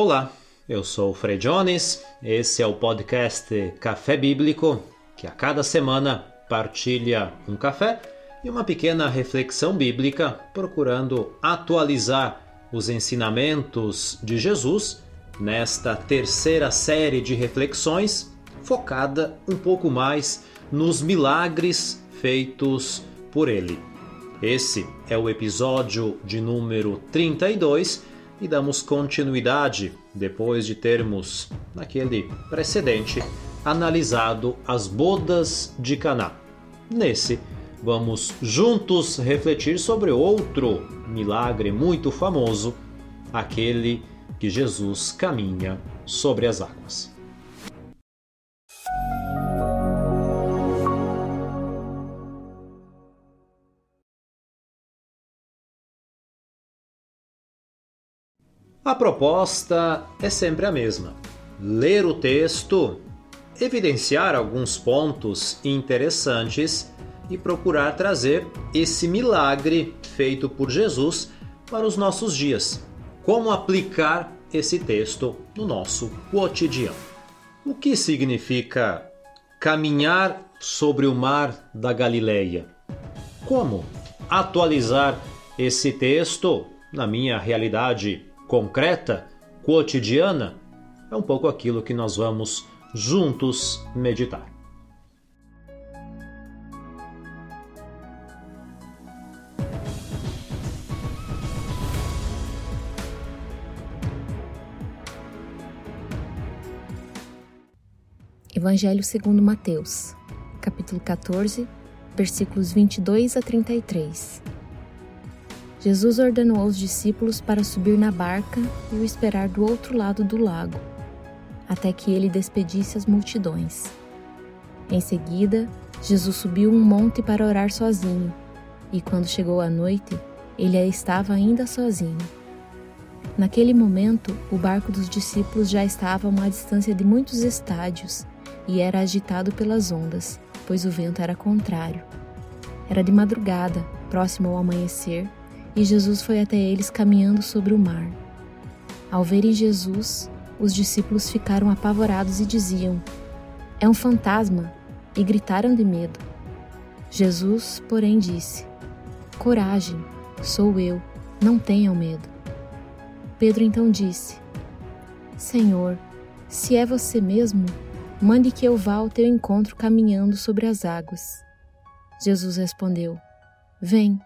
Olá, eu sou o Frei Jones, esse é o podcast Café Bíblico, que a cada semana partilha um café e uma pequena reflexão bíblica, procurando atualizar os ensinamentos de Jesus nesta terceira série de reflexões, focada um pouco mais nos milagres feitos por ele. Esse é o episódio de número 32 e damos continuidade depois de termos, naquele precedente, analisado as bodas de Caná. Nesse, vamos juntos refletir sobre outro milagre muito famoso, aquele que Jesus caminha sobre as águas. A proposta é sempre a mesma: ler o texto, evidenciar alguns pontos interessantes e procurar trazer esse milagre feito por Jesus para os nossos dias. Como aplicar esse texto no nosso cotidiano? O que significa caminhar sobre o mar da Galileia? Como atualizar esse texto na minha realidade concreta, cotidiana, é um pouco aquilo que nós vamos juntos meditar. Evangelho segundo Mateus, capítulo 14, versículos 22 a 33. Jesus ordenou aos discípulos para subir na barca e o esperar do outro lado do lago, até que ele despedisse as multidões. Em seguida, Jesus subiu um monte para orar sozinho, e quando chegou a noite, ele estava ainda sozinho. Naquele momento, o barco dos discípulos já estava a uma distância de muitos estádios e era agitado pelas ondas, pois o vento era contrário. Era de madrugada, próximo ao amanhecer, e Jesus foi até eles caminhando sobre o mar. Ao verem Jesus, os discípulos ficaram apavorados e diziam: É um fantasma! e gritaram de medo. Jesus, porém, disse: Coragem, sou eu, não tenham medo. Pedro então disse: Senhor, se é você mesmo, mande que eu vá ao teu encontro caminhando sobre as águas. Jesus respondeu: Vem.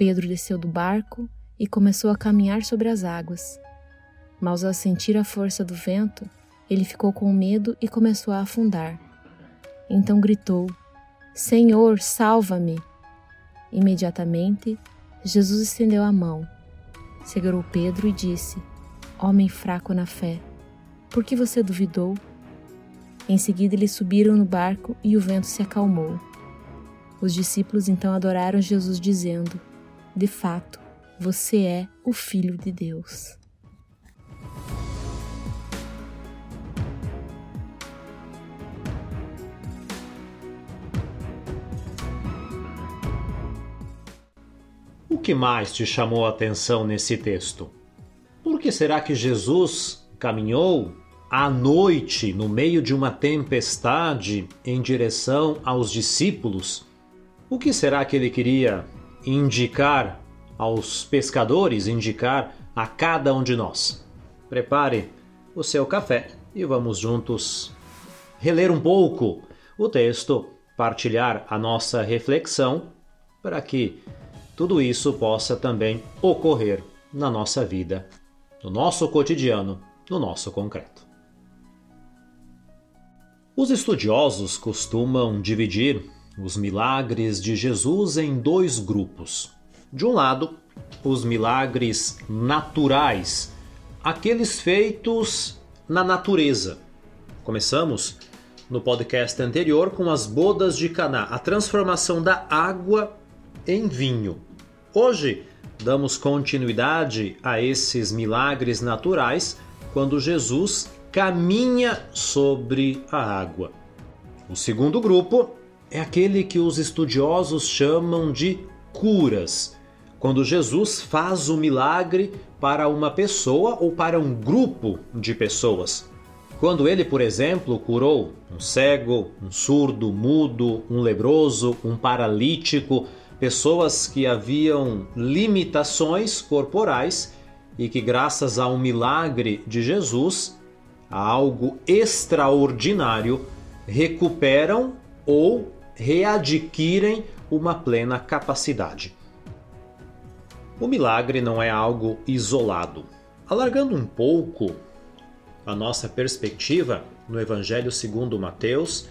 Pedro desceu do barco e começou a caminhar sobre as águas. Mas ao sentir a força do vento, ele ficou com medo e começou a afundar. Então gritou: Senhor, salva-me! Imediatamente, Jesus estendeu a mão, segurou Pedro e disse: Homem fraco na fé, por que você duvidou? Em seguida, eles subiram no barco e o vento se acalmou. Os discípulos então adoraram Jesus, dizendo: de fato, você é o Filho de Deus. O que mais te chamou a atenção nesse texto? Por que será que Jesus caminhou à noite, no meio de uma tempestade, em direção aos discípulos? O que será que ele queria indicar aos pescadores, indicar a cada um de nós. Prepare o seu café e vamos juntos reler um pouco o texto, partilhar a nossa reflexão para que tudo isso possa também ocorrer na nossa vida, no nosso cotidiano, no nosso concreto. Os estudiosos costumam dividir os milagres de Jesus em dois grupos. De um lado, os milagres naturais, aqueles feitos na natureza. Começamos no podcast anterior com as bodas de Caná, a transformação da água em vinho. Hoje damos continuidade a esses milagres naturais quando Jesus caminha sobre a água. O segundo grupo é aquele que os estudiosos chamam de curas. quando Jesus faz o milagre para uma pessoa ou para um grupo de pessoas. Quando ele, por exemplo, curou um cego, um surdo, mudo, um leproso, um paralítico, pessoas que haviam limitações corporais e que, graças a um milagre de Jesus, a algo extraordinário, recuperam ou readquirem uma plena capacidade. O milagre não é algo isolado. Alargando um pouco a nossa perspectiva no Evangelho segundo Mateus,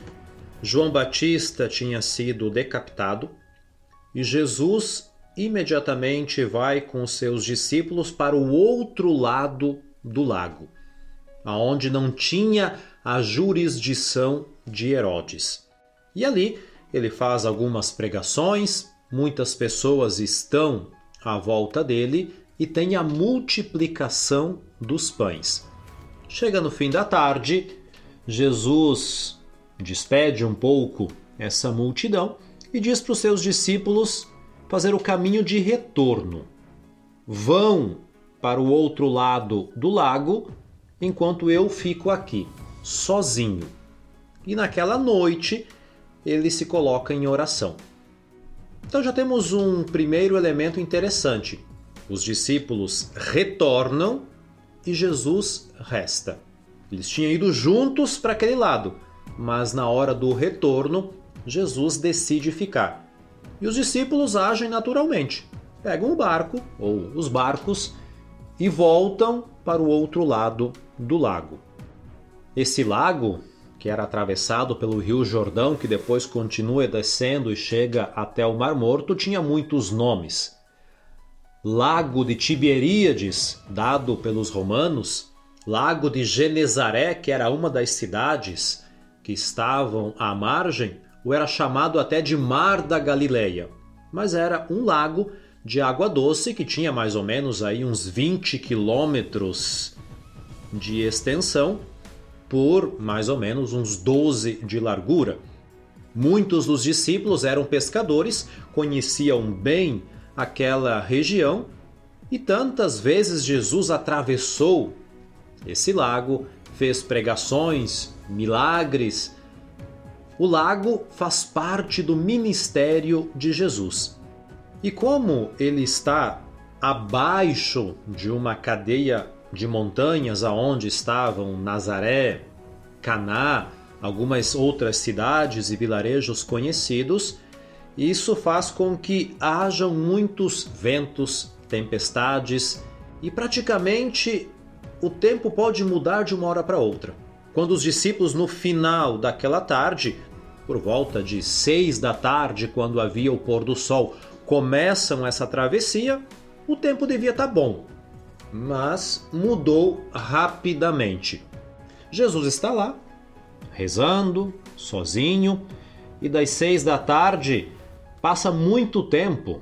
João Batista tinha sido decapitado e Jesus imediatamente vai com seus discípulos para o outro lado do lago, aonde não tinha a jurisdição de Herodes. E ali ele faz algumas pregações, muitas pessoas estão à volta dele e tem a multiplicação dos pães. Chega no fim da tarde, Jesus despede um pouco essa multidão e diz para os seus discípulos fazer o caminho de retorno. Vão para o outro lado do lago, enquanto eu fico aqui, sozinho. E naquela noite ele se coloca em oração. Então já temos um primeiro elemento interessante. Os discípulos retornam e Jesus resta. Eles tinham ido juntos para aquele lado, mas na hora do retorno, Jesus decide ficar. E os discípulos agem naturalmente. Pegam o barco, ou os barcos, e voltam para o outro lado do lago. Esse lago que era atravessado pelo Rio Jordão, que depois continua descendo e chega até o Mar Morto, tinha muitos nomes. Lago de Tiberíades, dado pelos romanos, Lago de Genezaré, que era uma das cidades que estavam à margem, ou era chamado até de Mar da Galileia, mas era um lago de água doce que tinha mais ou menos aí uns 20 quilômetros de extensão por mais ou menos uns 12 de largura. Muitos dos discípulos eram pescadores, conheciam bem aquela região e tantas vezes Jesus atravessou esse lago, fez pregações, milagres. O lago faz parte do ministério de Jesus. E como ele está abaixo de uma cadeia de montanhas aonde estavam Nazaré, Caná, algumas outras cidades e vilarejos conhecidos, isso faz com que hajam muitos ventos, tempestades e praticamente o tempo pode mudar de uma hora para outra. Quando os discípulos, no final daquela tarde, por volta de seis da tarde, quando havia o pôr do sol, começam essa travessia, o tempo devia estar tá bom, mas mudou rapidamente. Jesus está lá, rezando, sozinho, e das seis da tarde passa muito tempo.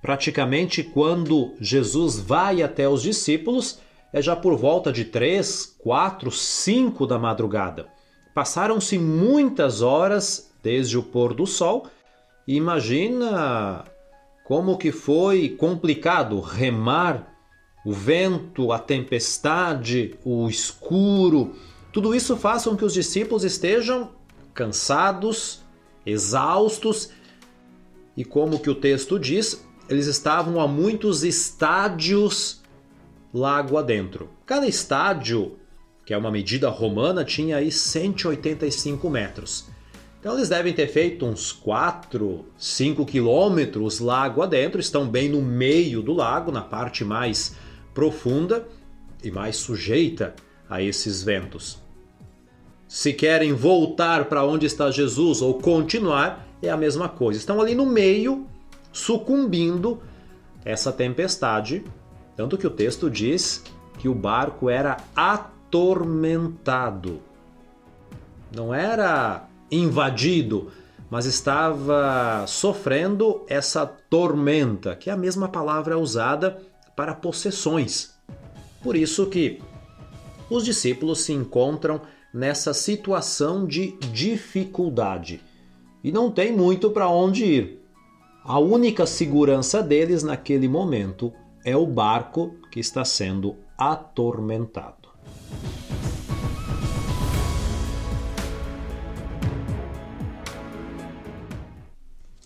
Praticamente quando Jesus vai até os discípulos, é já por volta de três, quatro, cinco da madrugada. Passaram-se muitas horas desde o pôr do sol. E imagina como que foi complicado remar o vento, a tempestade, o escuro, tudo isso faz com que os discípulos estejam cansados, exaustos e como que o texto diz, eles estavam a muitos estádios lago adentro. Cada estádio, que é uma medida romana, tinha aí 185 metros. Então eles devem ter feito uns 4, 5 quilômetros lago adentro, estão bem no meio do lago, na parte mais profunda e mais sujeita a esses ventos. Se querem voltar para onde está Jesus ou continuar, é a mesma coisa. Estão ali no meio, sucumbindo essa tempestade. Tanto que o texto diz que o barco era atormentado. Não era invadido, mas estava sofrendo essa tormenta, que é a mesma palavra usada para possessões. Por isso que os discípulos se encontram nessa situação de dificuldade e não tem muito para onde ir. A única segurança deles naquele momento é o barco que está sendo atormentado.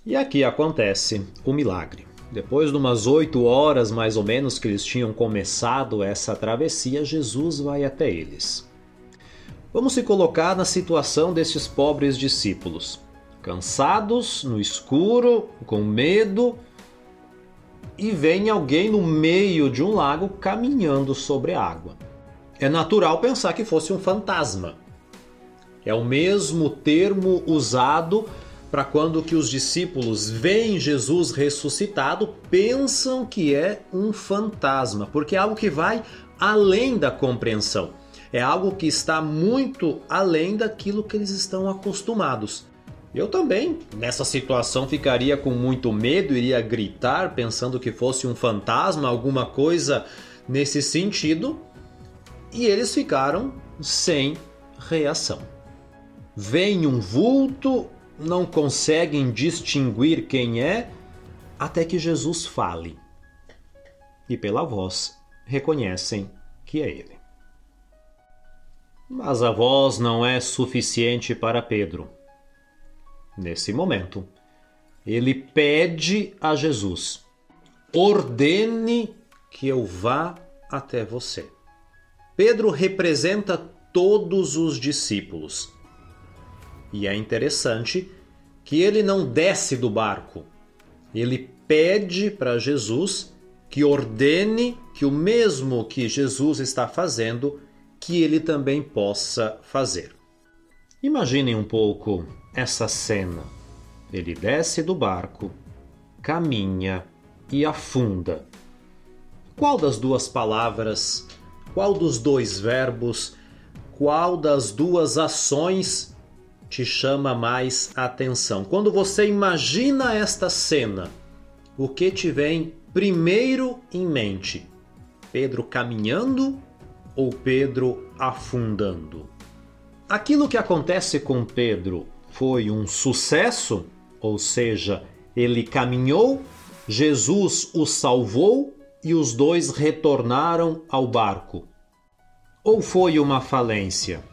E aqui acontece o milagre. Depois de umas oito horas mais ou menos que eles tinham começado essa travessia, Jesus vai até eles. Vamos se colocar na situação desses pobres discípulos, cansados, no escuro, com medo, e vem alguém no meio de um lago caminhando sobre a água. É natural pensar que fosse um fantasma. É o mesmo termo usado para quando que os discípulos veem Jesus ressuscitado, pensam que é um fantasma, porque é algo que vai além da compreensão. É algo que está muito além daquilo que eles estão acostumados. Eu também, nessa situação, ficaria com muito medo, iria gritar pensando que fosse um fantasma, alguma coisa nesse sentido, e eles ficaram sem reação. Vem um vulto não conseguem distinguir quem é até que Jesus fale. E pela voz reconhecem que é ele. Mas a voz não é suficiente para Pedro. Nesse momento, ele pede a Jesus: ordene que eu vá até você. Pedro representa todos os discípulos e é interessante que ele não desce do barco. Ele pede para Jesus que ordene que o mesmo que Jesus está fazendo, que ele também possa fazer. Imaginem um pouco essa cena. Ele desce do barco, caminha e afunda. Qual das duas palavras, qual dos dois verbos, qual das duas ações te chama mais atenção? Quando você imagina esta cena, o que te vem primeiro em mente? Pedro caminhando ou Pedro afundando? Aquilo que acontece com Pedro foi um sucesso, ou seja, ele caminhou, Jesus o salvou e os dois retornaram ao barco. Ou foi uma falência?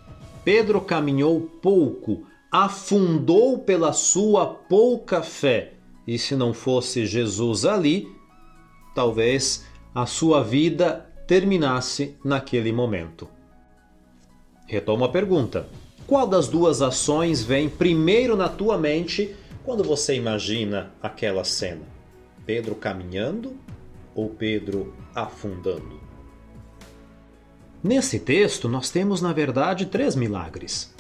Pedro caminhou pouco, afundou pela sua pouca fé. E se não fosse Jesus ali, talvez a sua vida terminasse naquele momento. Retomo a pergunta: qual das duas ações vem primeiro na tua mente quando você imagina aquela cena? Pedro caminhando ou Pedro afundando? Nesse texto, nós temos, na verdade, três milagres.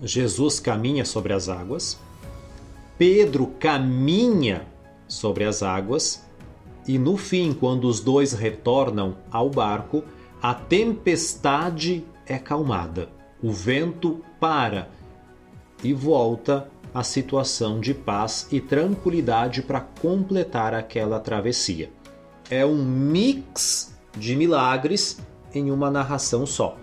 Jesus caminha sobre as águas, Pedro caminha sobre as águas, e no fim, quando os dois retornam ao barco, a tempestade é calmada, o vento para e volta a situação de paz e tranquilidade para completar aquela travessia. É um mix de milagres em uma narração só.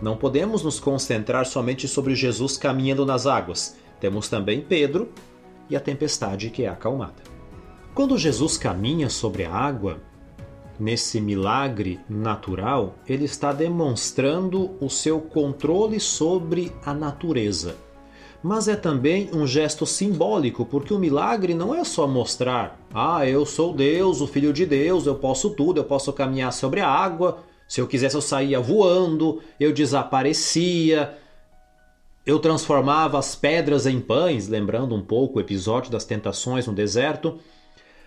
Não podemos nos concentrar somente sobre Jesus caminhando nas águas. Temos também Pedro e a tempestade que é acalmada. Quando Jesus caminha sobre a água, nesse milagre natural, ele está demonstrando o seu controle sobre a natureza. Mas é também um gesto simbólico, porque o milagre não é só mostrar: ah, eu sou Deus, o Filho de Deus, eu posso tudo, eu posso caminhar sobre a água, se eu quisesse, eu saía voando, eu desaparecia, eu transformava as pedras em pães, lembrando um pouco o episódio das tentações no deserto.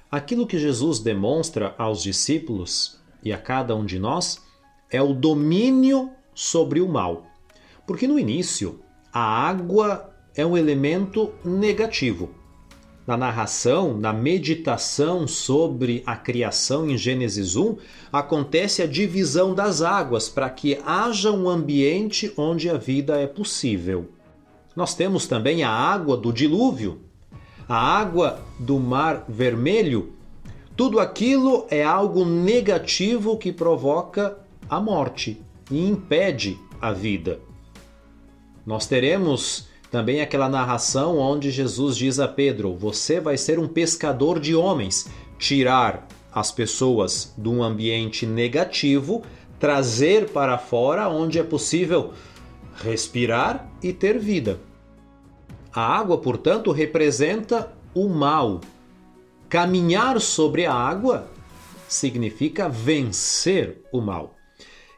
Aquilo que Jesus demonstra aos discípulos e a cada um de nós é o domínio sobre o mal. Porque no início, a água é um elemento negativo na narração, na meditação sobre a criação em Gênesis 1, acontece a divisão das águas para que haja um ambiente onde a vida é possível. Nós temos também a água do dilúvio, a água do Mar Vermelho. Tudo aquilo é algo negativo que provoca a morte e impede a vida. Nós teremos Também aquela narração onde Jesus diz a Pedro: Você vai ser um pescador de homens, tirar as pessoas de um ambiente negativo, trazer para fora onde é possível respirar e ter vida. A água, portanto, representa o mal. Caminhar sobre a água significa vencer o mal.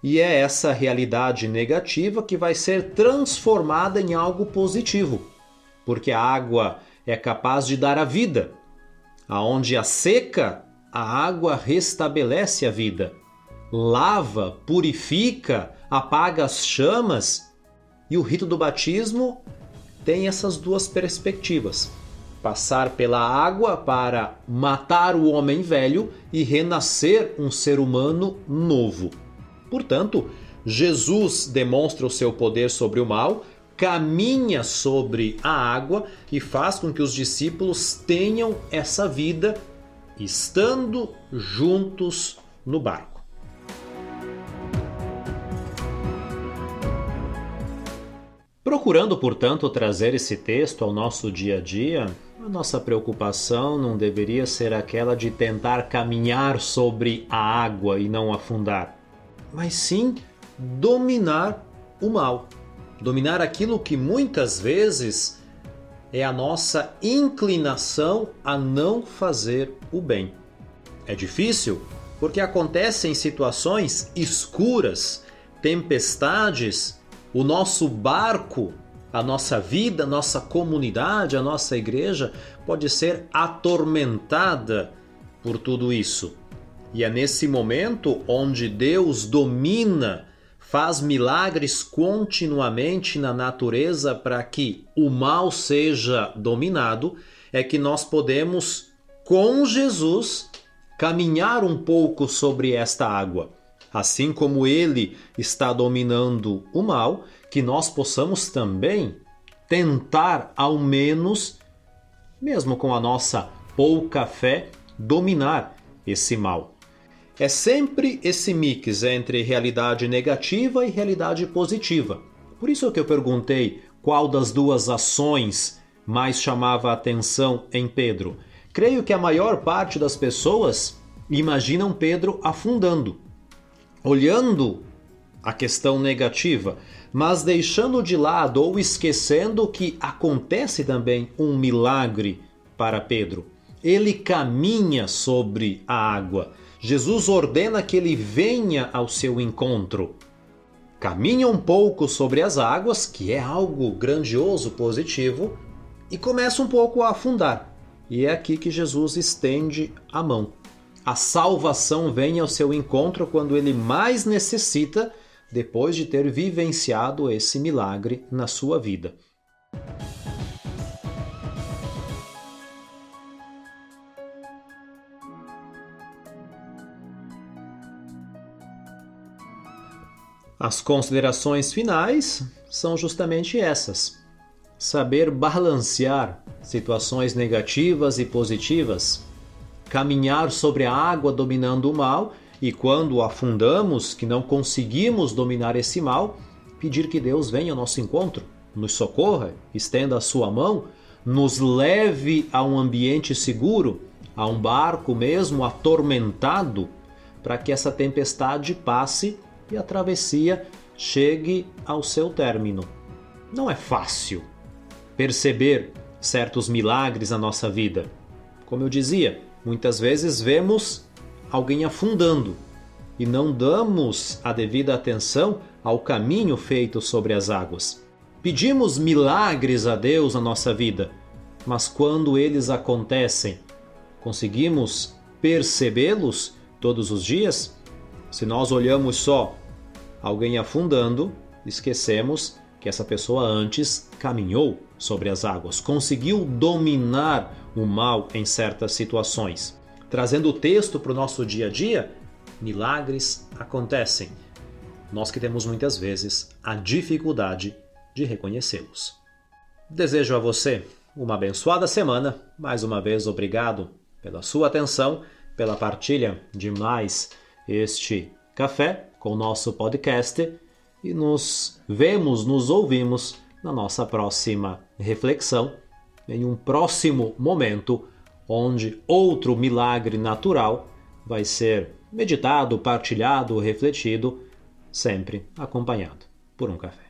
E é essa realidade negativa que vai ser transformada em algo positivo, porque a água é capaz de dar a vida. Aonde a seca, a água restabelece a vida, lava, purifica, apaga as chamas. E o rito do batismo tem essas duas perspectivas: passar pela água para matar o homem velho e renascer um ser humano novo. Portanto, Jesus demonstra o seu poder sobre o mal, caminha sobre a água e faz com que os discípulos tenham essa vida estando juntos no barco. Procurando, portanto, trazer esse texto ao nosso dia a dia, a nossa preocupação não deveria ser aquela de tentar caminhar sobre a água e não afundar mas sim dominar o mal. Dominar aquilo que muitas vezes é a nossa inclinação a não fazer o bem. É difícil porque acontecem situações escuras, tempestades, o nosso barco, a nossa vida, a nossa comunidade, a nossa igreja pode ser atormentada por tudo isso. E é nesse momento onde Deus domina, faz milagres continuamente na natureza para que o mal seja dominado, é que nós podemos, com Jesus, caminhar um pouco sobre esta água. Assim como ele está dominando o mal, que nós possamos também tentar, ao menos, mesmo com a nossa pouca fé, dominar esse mal. É sempre esse mix entre realidade negativa e realidade positiva. Por isso que eu perguntei qual das duas ações mais chamava a atenção em Pedro. Creio que a maior parte das pessoas imaginam Pedro afundando, olhando a questão negativa, mas deixando de lado ou esquecendo que acontece também um milagre para Pedro. Ele caminha sobre a água. Jesus ordena que ele venha ao seu encontro. Caminha um pouco sobre as águas, que é algo grandioso, positivo, e começa um pouco a afundar. E é aqui que Jesus estende a mão. A salvação vem ao seu encontro quando ele mais necessita, depois de ter vivenciado esse milagre na sua vida. As considerações finais são justamente essas: saber balancear situações negativas e positivas, caminhar sobre a água dominando o mal e quando afundamos, que não conseguimos dominar esse mal, pedir que Deus venha ao nosso encontro, nos socorra, estenda a sua mão, nos leve a um ambiente seguro, a um barco mesmo atormentado, para que essa tempestade passe e a travessia chegue ao seu término. Não é fácil perceber certos milagres na nossa vida. Como eu dizia, muitas vezes vemos alguém afundando e não damos a devida atenção ao caminho feito sobre as águas. Pedimos milagres a Deus na nossa vida, mas quando eles acontecem, conseguimos percebê-los todos os dias? Se nós olhamos só alguém afundando, esquecemos que essa pessoa antes caminhou sobre as águas, conseguiu dominar o mal em certas situações. Trazendo o texto para o nosso dia a dia, milagres acontecem. Nós que temos muitas vezes a dificuldade de reconhecê-los. Desejo a você uma abençoada semana. Mais uma vez, obrigado pela sua atenção, pela partilha de mais este café com o nosso podcast e nos vemos, nos ouvimos na nossa próxima reflexão, em um próximo momento, onde outro milagre natural vai ser meditado, partilhado, refletido, sempre acompanhado por um café.